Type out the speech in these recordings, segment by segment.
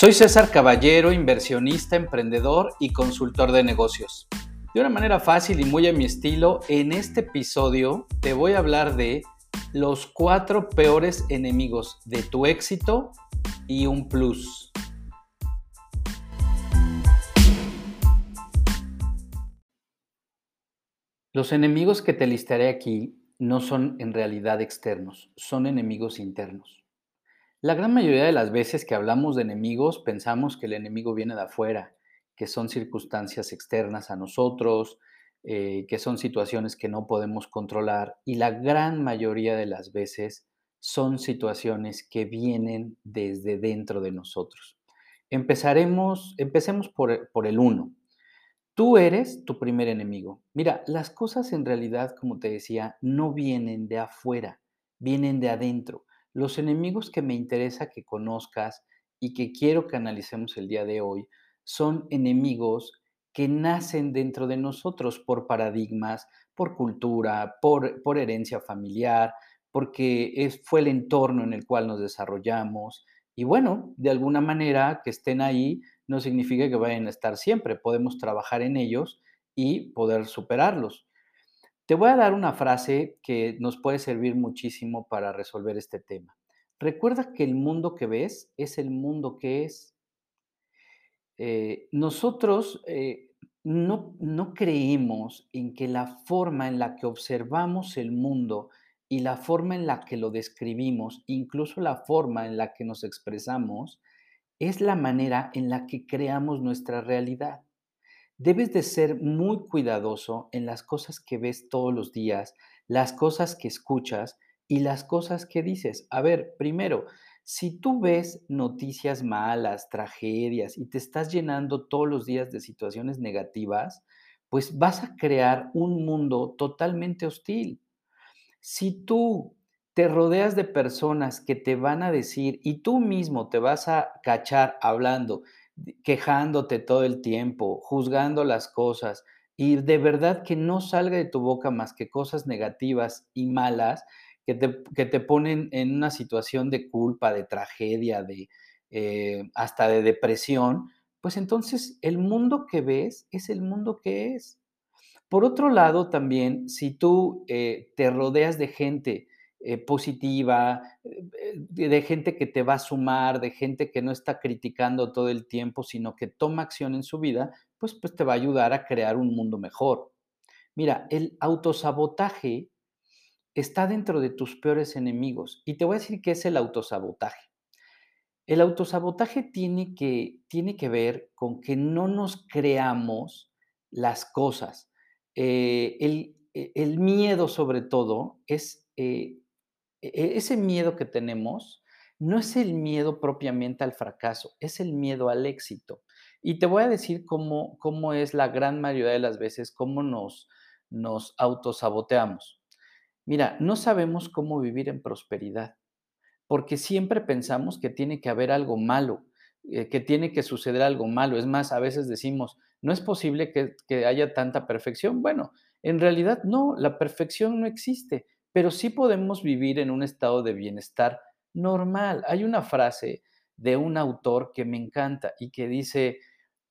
Soy César Caballero, inversionista, emprendedor y consultor de negocios. De una manera fácil y muy a mi estilo, en este episodio te voy a hablar de los cuatro peores enemigos de tu éxito y un plus. Los enemigos que te listaré aquí no son en realidad externos, son enemigos internos. La gran mayoría de las veces que hablamos de enemigos pensamos que el enemigo viene de afuera, que son circunstancias externas a nosotros, eh, que son situaciones que no podemos controlar y la gran mayoría de las veces son situaciones que vienen desde dentro de nosotros. Empezaremos, empecemos por, por el uno. Tú eres tu primer enemigo. Mira, las cosas en realidad, como te decía, no vienen de afuera, vienen de adentro. Los enemigos que me interesa que conozcas y que quiero que analicemos el día de hoy son enemigos que nacen dentro de nosotros por paradigmas, por cultura, por, herencia familiar, porque fue el entorno en el cual nos desarrollamos. Y bueno, de alguna manera que estén ahí no significa que vayan a estar siempre. Podemos trabajar en ellos y poder superarlos. Te voy a dar una frase que nos puede servir muchísimo para resolver este tema. Recuerda que el mundo que ves es el mundo que es. Eh, nosotros eh, no, no creemos en que la forma en la que observamos el mundo y la forma en la que lo describimos, incluso la forma en la que nos expresamos, es la manera en la que creamos nuestra realidad. Debes de ser muy cuidadoso en las cosas que ves todos los días, las cosas que escuchas y las cosas que dices. A ver, primero, si tú ves noticias malas, tragedias y te estás llenando todos los días de situaciones negativas, pues vas a crear un mundo totalmente hostil. Si tú te rodeas de personas que te van a decir y tú mismo te vas a cachar hablando, quejándote todo el tiempo, juzgando las cosas y de verdad que no salga de tu boca más que cosas negativas y malas que te, que te ponen en una situación de culpa, de tragedia, de eh, hasta de depresión, pues entonces el mundo que ves es el mundo que es. Por otro lado, también, si tú eh, te rodeas de gente eh, positiva, eh, de gente que te va a sumar, de gente que no está criticando todo el tiempo, sino que toma acción en su vida, pues, pues te va a ayudar a crear un mundo mejor. Mira, el autosabotaje está dentro de tus peores enemigos. Y te voy a decir qué es el autosabotaje. El autosabotaje tiene que, tiene que ver con que no nos creamos las cosas. Eh, el, el, miedo, sobre todo, es e-, e-, ese miedo que tenemos no es el miedo propiamente al fracaso, es el miedo al éxito. Y te voy a decir cómo, cómo es la gran mayoría de las veces, cómo nos, nos autosaboteamos. Mira, no sabemos cómo vivir en prosperidad, porque siempre pensamos que tiene que haber algo malo, eh, que tiene que suceder algo malo. Es más, a veces decimos, no es posible que, que haya tanta perfección. Bueno, en realidad no, la perfección no existe pero sí podemos vivir en un estado de bienestar normal. Hay una frase de un autor que me encanta y que dice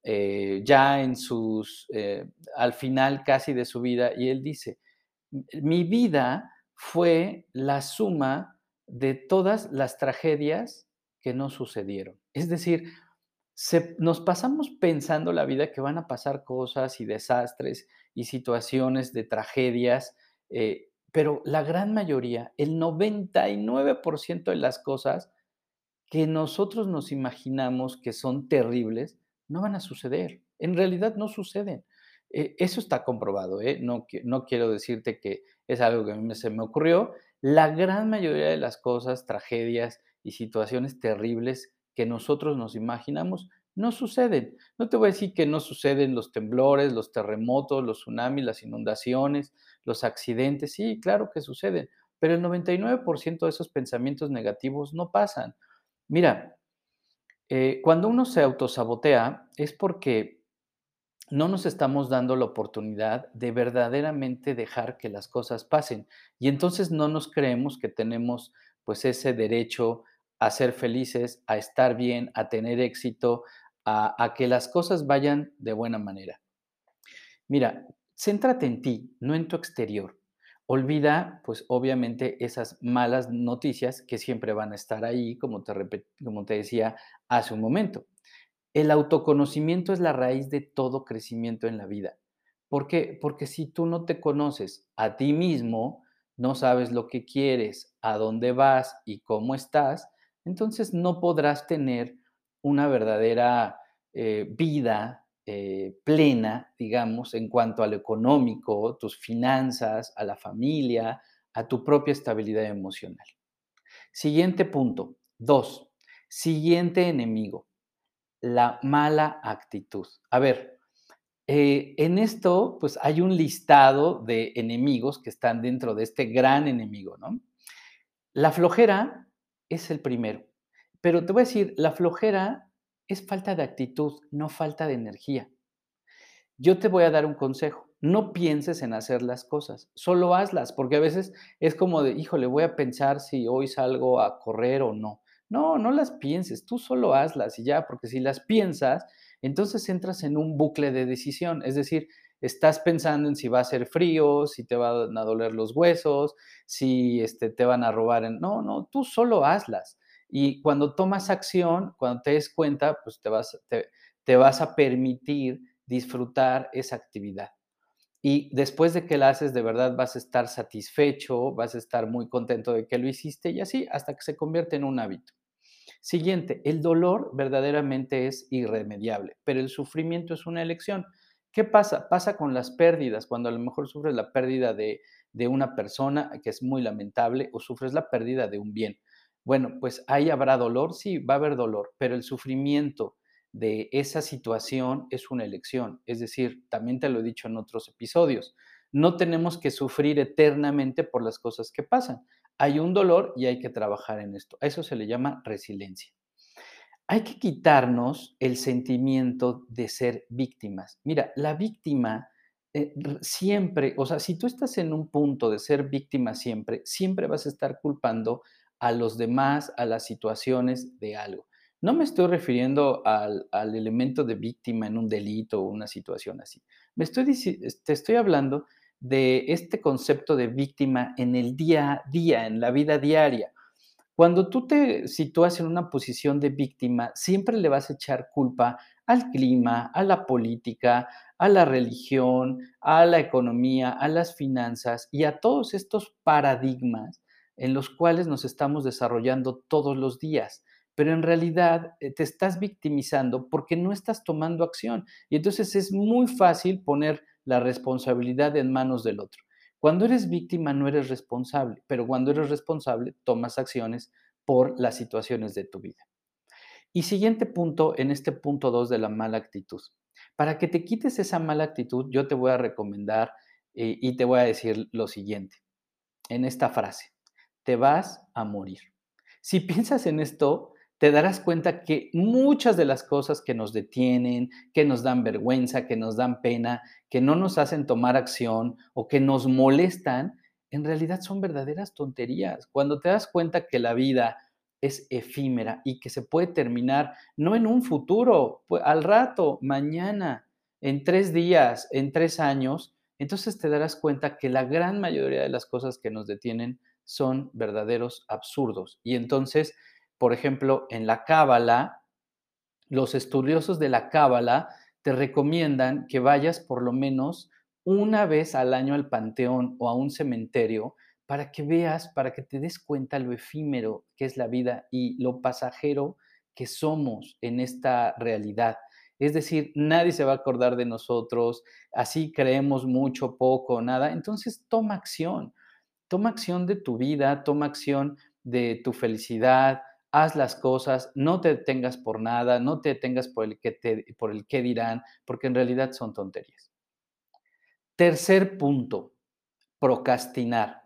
eh, ya en sus, eh, al final casi de su vida, y él dice, mi vida fue la suma de todas las tragedias que no sucedieron. Es decir, nos pasamos pensando la vida que van a pasar cosas y desastres y situaciones de tragedias eh, pero la gran mayoría, el 99% de las cosas que nosotros nos imaginamos que son terribles, no van a suceder. En realidad no suceden. Eh, eso está comprobado. ¿eh? No, no quiero decirte que es algo que a mí se me ocurrió. La gran mayoría de las cosas, tragedias y situaciones terribles que nosotros nos imaginamos, no suceden. No te voy a decir que no suceden los temblores, los terremotos, los tsunamis, las inundaciones, los accidentes. Sí, claro que suceden, pero el 99% de esos pensamientos negativos no pasan. Mira, eh, cuando uno se autosabotea es porque no nos estamos dando la oportunidad de verdaderamente dejar que las cosas pasen y entonces no nos creemos que tenemos pues ese derecho a ser felices, a estar bien, a tener éxito, a, a que las cosas vayan de buena manera. Mira, céntrate en ti, no en tu exterior. Olvida, pues obviamente, esas malas noticias que siempre van a estar ahí, como te, decía hace un momento. El autoconocimiento es la raíz de todo crecimiento en la vida. ¿Por qué? Porque si tú no te conoces a ti mismo, no sabes lo que quieres, a dónde vas y cómo estás, entonces no podrás tener una verdadera eh, vida eh, plena, digamos, en cuanto a lo económico, tus finanzas, a la familia, a tu propia estabilidad emocional. Siguiente punto. Dos, siguiente enemigo, la mala actitud. A ver, eh, en esto, pues hay un listado de enemigos que están dentro de este gran enemigo, ¿no? La flojera es el primero, pero te voy a decir, la flojera es falta de actitud, no falta de energía. Yo te voy a dar un consejo. No pienses en hacer las cosas, solo hazlas, porque a veces es como de, híjole, voy a pensar si hoy salgo a correr o no. No, no las pienses, tú solo hazlas y ya, porque si las piensas, entonces entras en un bucle de decisión, es decir, estás pensando en si va a ser frío, si te van a doler los huesos, si este, te van a robar. No, no, tú solo hazlas. Y cuando tomas acción, cuando te des cuenta, pues te vas, te, vas a permitir disfrutar esa actividad. Y después de que la haces, de verdad vas a estar satisfecho, vas a estar muy contento de que lo hiciste y así hasta que se convierte en un hábito. Siguiente, el dolor verdaderamente es irremediable, pero el sufrimiento es una elección. ¿Qué pasa? Pasa con las pérdidas, cuando a lo mejor sufres la pérdida de, de una persona, que es muy lamentable, o sufres la pérdida de un bien. Bueno, pues ahí habrá dolor, sí, va a haber dolor, pero el sufrimiento de esa situación es una elección. Es decir, también te lo he dicho en otros episodios, no tenemos que sufrir eternamente por las cosas que pasan. Hay un dolor y hay que trabajar en esto. A eso se le llama resiliencia. Hay que quitarnos el sentimiento de ser víctimas. Mira, la víctima eh, siempre, o sea, si tú estás en un punto de ser víctima siempre, siempre vas a estar culpando a los demás, a las situaciones de algo. No me estoy refiriendo al, elemento de víctima en un delito o una situación así. Me estoy, te estoy hablando de este concepto de víctima en el día a día, en la vida diaria. Cuando tú te sitúas en una posición de víctima, siempre le vas a echar culpa al clima, a la política, a la religión, a la economía, a las finanzas y a todos estos paradigmas en los cuales nos estamos desarrollando todos los días, pero en realidad eh, te estás victimizando porque no estás tomando acción. Y entonces es muy fácil poner la responsabilidad en manos del otro. Cuando eres víctima no eres responsable, pero cuando eres responsable tomas acciones por las situaciones de tu vida. Y siguiente punto, en este punto 2 de la mala actitud. Para que te quites esa mala actitud, yo te voy a recomendar eh, y te voy a decir lo siguiente en esta frase te vas a morir. Si piensas en esto, te darás cuenta que muchas de las cosas que nos detienen, que nos dan vergüenza, que nos dan pena, que no nos hacen tomar acción o que nos molestan, en realidad son verdaderas tonterías. Cuando te das cuenta que la vida es efímera y que se puede terminar no en un futuro, pues al rato, mañana, en tres días, en tres años, entonces te darás cuenta que la gran mayoría de las cosas que nos detienen son verdaderos absurdos. Y entonces, por ejemplo, en la Cábala, los estudiosos de la Cábala te recomiendan que vayas por lo menos una vez al año al panteón o a un cementerio para que veas, para que te des cuenta lo efímero que es la vida y lo pasajero que somos en esta realidad. Es decir, nadie se va a acordar de nosotros, así creemos mucho, poco, nada. Entonces, toma acción. Toma acción de tu vida, toma acción de tu felicidad, haz las cosas, no te detengas por nada, no te detengas por el que, por el que dirán, porque en realidad son tonterías. Tercer punto, procrastinar.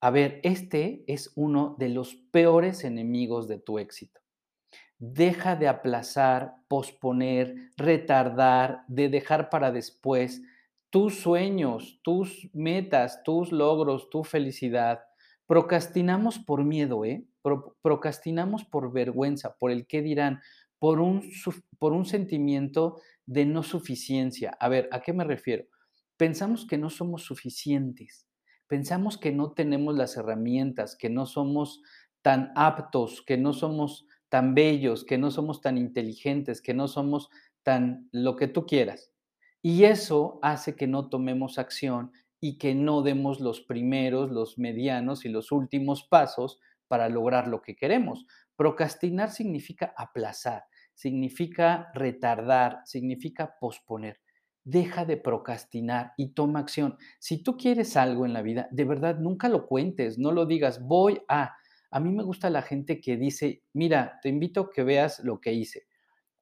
A ver, este es uno de los peores enemigos de tu éxito. Deja de aplazar, posponer, retardar, de dejar para después tus sueños, tus metas, tus logros, tu felicidad, Procrastinamos por miedo, ¿eh? procrastinamos por vergüenza, por el qué dirán, por un, por un sentimiento de no suficiencia. A ver, ¿a qué me refiero? Pensamos que no somos suficientes, pensamos que no tenemos las herramientas, que no somos tan aptos, que no somos tan bellos, que no somos tan inteligentes, que no somos tan lo que tú quieras. Y eso hace que no tomemos acción y que no demos los primeros, los medianos y los últimos pasos para lograr lo que queremos. Procrastinar significa aplazar, significa retardar, significa posponer. Deja de procrastinar y toma acción. Si tú quieres algo en la vida, de verdad nunca lo cuentes, no lo digas, voy a. A mí me gusta la gente que dice, mira, te invito a que veas lo que hice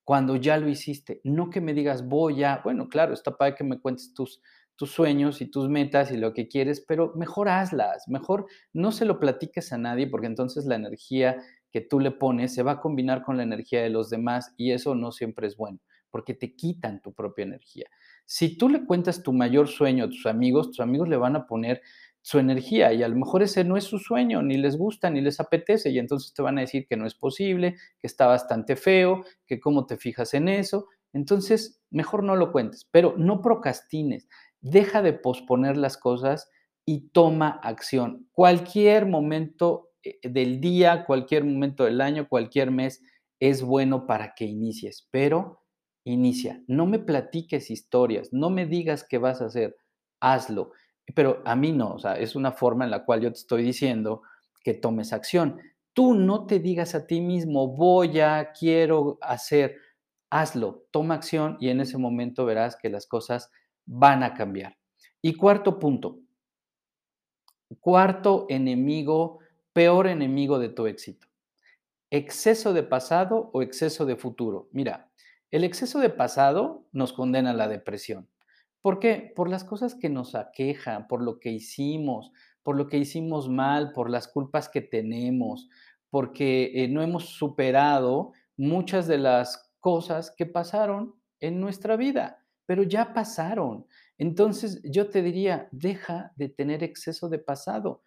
cuando ya lo hiciste. No que me digas, voy a, bueno, claro, está para que me cuentes tus, tus sueños y tus metas y lo que quieres, pero mejor hazlas, mejor no se lo platiques a nadie porque entonces la energía que tú le pones se va a combinar con la energía de los demás y eso no siempre es bueno porque te quitan tu propia energía. Si tú le cuentas tu mayor sueño a tus amigos, tus amigos le van a poner su energía y a lo mejor ese no es su sueño, ni les gusta, ni les apetece y entonces te van a decir que no es posible, que está bastante feo, que cómo te fijas en eso. Entonces, mejor no lo cuentes, pero no procrastines, deja de posponer las cosas y toma acción. Cualquier momento eh, del día, cualquier momento del año, cualquier mes es bueno para que inicies, pero inicia. No me platiques historias, no me digas qué vas a hacer, hazlo. Pero a mí no, o sea, es una forma en la cual yo te estoy diciendo que tomes acción. Tú no te digas a ti mismo, voy a, quiero hacer, hazlo, toma acción y en ese momento verás que las cosas van a cambiar. Y cuarto punto, cuarto enemigo, peor enemigo de tu éxito, exceso de pasado o exceso de futuro. Mira, el exceso de pasado nos condena a la depresión. ¿Por qué? Por las cosas que nos aquejan, por lo que hicimos, por lo que hicimos mal, por las culpas que tenemos, porque eh, no hemos superado muchas de las cosas que pasaron en nuestra vida, pero ya pasaron. Entonces yo te diría, deja de tener exceso de pasado.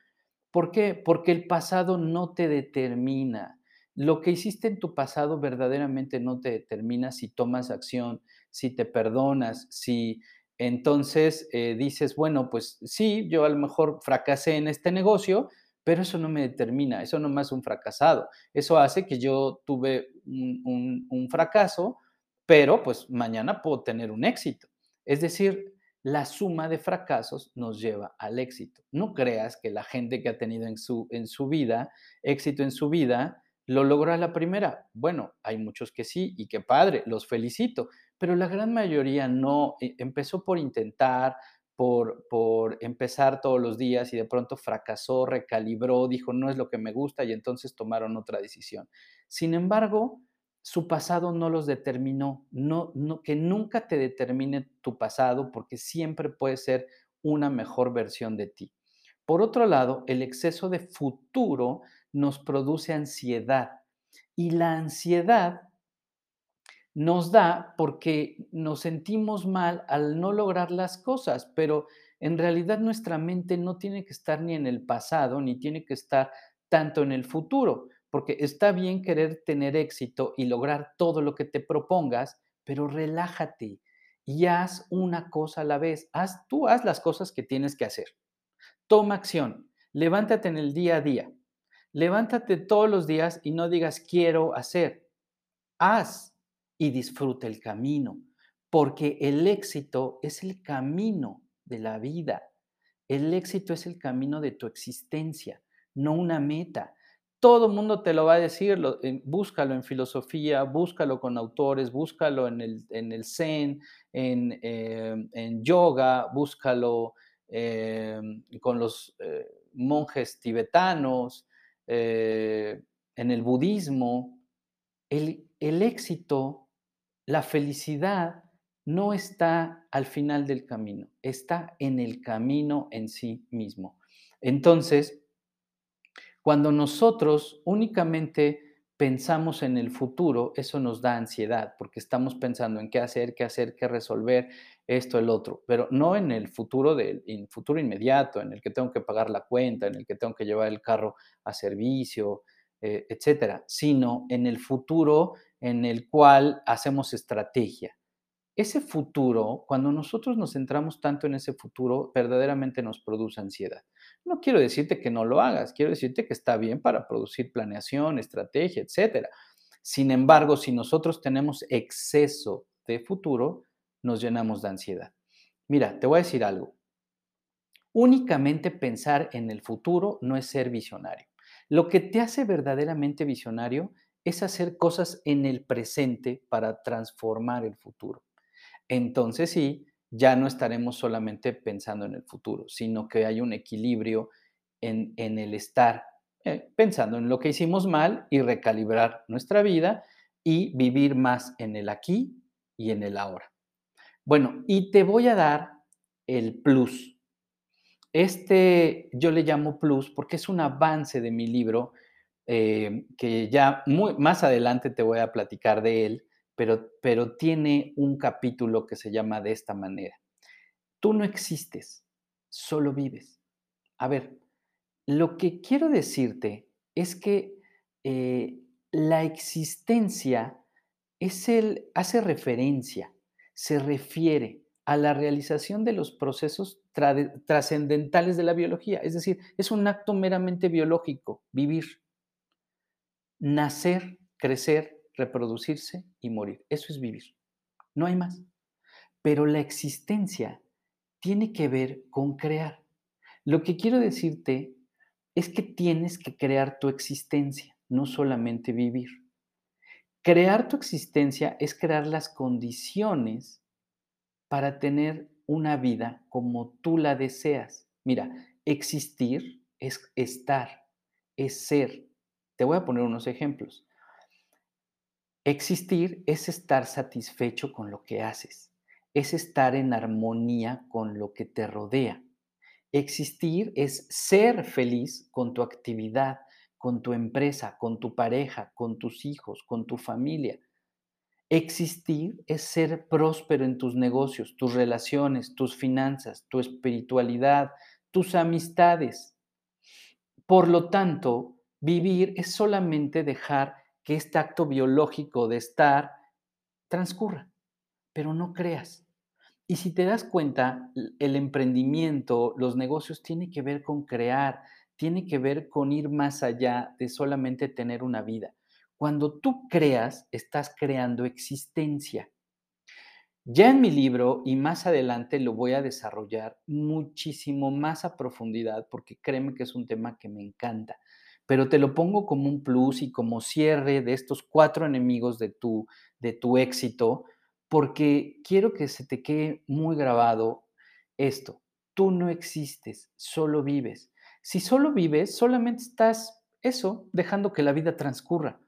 ¿Por qué? Porque el pasado no te determina. Lo que hiciste en tu pasado verdaderamente no te determina si tomas acción, si te perdonas, si entonces eh, dices, bueno, pues sí, yo a lo mejor fracasé en este negocio, pero eso no me determina, eso no me hace un fracasado. Eso hace que yo tuve un, fracaso, pero pues mañana puedo tener un éxito. Es decir, la suma de fracasos nos lleva al éxito. No creas que la gente que ha tenido en su, en su vida, éxito en su vida, lo logró a la primera. Bueno, hay muchos que sí y qué padre, los felicito, pero la gran mayoría no, eh, empezó por intentar, por, por empezar todos los días y de pronto fracasó, recalibró, dijo, no es lo que me gusta y entonces tomaron otra decisión. Sin embargo, su pasado no los determinó, no, no, que nunca te determine tu pasado porque siempre puede ser una mejor versión de ti. Por otro lado, el exceso de futuro nos produce ansiedad y la ansiedad nos da porque nos sentimos mal al no lograr las cosas, pero en realidad nuestra mente no tiene que estar ni en el pasado, ni tiene que estar tanto en el futuro, porque está bien querer tener éxito y lograr todo lo que te propongas, pero relájate y haz una cosa a la vez. Haz, tú haz las cosas que tienes que hacer. Toma acción, levántate en el día a día. Levántate todos los días y no digas quiero hacer. Haz y disfruta el camino, porque el éxito es el camino de la vida. El éxito es el camino de tu existencia, no una meta. Todo el mundo te lo va a decir, búscalo en filosofía, búscalo con autores, búscalo en el, en el zen, en, eh, en yoga, búscalo eh, con los eh, monjes tibetanos, en el budismo. El, el éxito la felicidad no está al final del camino, está en el camino en sí mismo. Entonces, cuando nosotros únicamente pensamos en el futuro, eso nos da ansiedad, porque estamos pensando en qué hacer, qué hacer, qué resolver, esto, el otro, pero no en el futuro del futuro inmediato, en el que tengo que pagar la cuenta, en el que tengo que llevar el carro a servicio, eh, etcétera, sino en el futuro en el cual hacemos estrategia. Ese futuro, cuando nosotros nos centramos tanto en ese futuro, verdaderamente nos produce ansiedad. No quiero decirte que no lo hagas, quiero decirte que está bien para producir planeación, estrategia, etcétera. Sin embargo, si nosotros tenemos exceso de futuro, nos llenamos de ansiedad. Mira, te voy a decir algo. Únicamente pensar en el futuro no es ser visionario. Lo que te hace verdaderamente visionario es hacer cosas en el presente para transformar el futuro. Entonces sí, ya no estaremos solamente pensando en el futuro, sino que hay un equilibrio en, el estar eh, pensando en lo que hicimos mal y recalibrar nuestra vida y vivir más en el aquí y en el ahora. Bueno, y te voy a dar el plus. Este yo le llamo plus porque es un avance de mi libro eh, que ya muy, más adelante te voy a platicar de él, pero, pero tiene un capítulo que se llama de esta manera. Tú no existes, solo vives. A ver, lo que quiero decirte es que eh, la existencia es el, hace referencia se refiere a la realización de los procesos trascendentales de la biología. Es decir, es un acto meramente biológico, vivir. Nacer, crecer, reproducirse y morir. Eso es vivir. No hay más. Pero la existencia tiene que ver con crear. Lo que quiero decirte es que tienes que crear tu existencia, no solamente vivir. Crear tu existencia es crear las condiciones para tener una vida como tú la deseas. Mira, existir es estar, es ser. Te voy a poner unos ejemplos. Existir es estar satisfecho con lo que haces, es estar en armonía con lo que te rodea. Existir es ser feliz con tu actividad, con tu empresa, con tu pareja, con tus hijos, con tu familia. Existir es ser próspero en tus negocios, tus relaciones, tus finanzas, tu espiritualidad, tus amistades. Por lo tanto, vivir es solamente dejar que este acto biológico de estar transcurra, pero no creas. Y si te das cuenta, el emprendimiento, los negocios, tiene que ver con crear, tiene que ver con ir más allá de solamente tener una vida. Cuando tú creas, estás creando existencia. Ya en mi libro y más adelante lo voy a desarrollar muchísimo más a profundidad porque créeme que es un tema que me encanta, pero te lo pongo como un plus y como cierre de estos cuatro enemigos de tu, de tu éxito porque quiero que se te quede muy grabado esto. Tú no existes, solo vives. Si solo vives, solamente estás eso, dejando que la vida transcurra.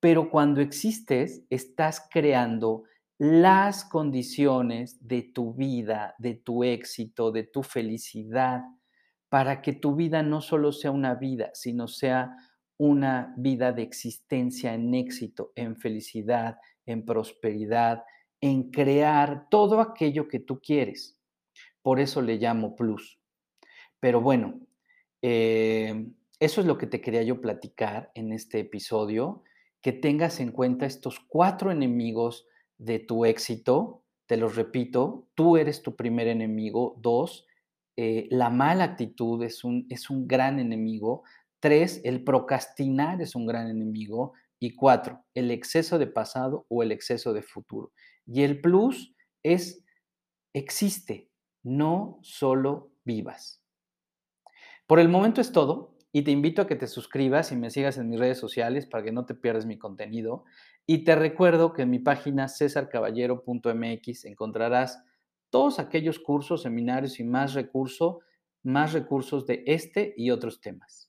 Pero cuando existes, estás creando las condiciones de tu vida, de tu éxito, de tu felicidad, para que tu vida no solo sea una vida, sino sea una vida de existencia en éxito, en felicidad, en prosperidad, en crear todo aquello que tú quieres. Por eso le llamo plus. Pero bueno, eh, eso es lo que te quería yo platicar en este episodio, que tengas en cuenta estos cuatro enemigos de tu éxito. Te los repito, tú eres tu primer enemigo. Dos, eh, la mala actitud es un, es un gran enemigo. Tres, el procrastinar es un gran enemigo. Y cuatro, el exceso de pasado o el exceso de futuro. Y el plus es, existe, no solo vivas. Por el momento es todo y te invito a que te suscribas y me sigas en mis redes sociales para que no te pierdas mi contenido. Y te recuerdo que en mi página cesarcaballero.mx encontrarás todos aquellos cursos, seminarios y más recursos, más recursos de este y otros temas.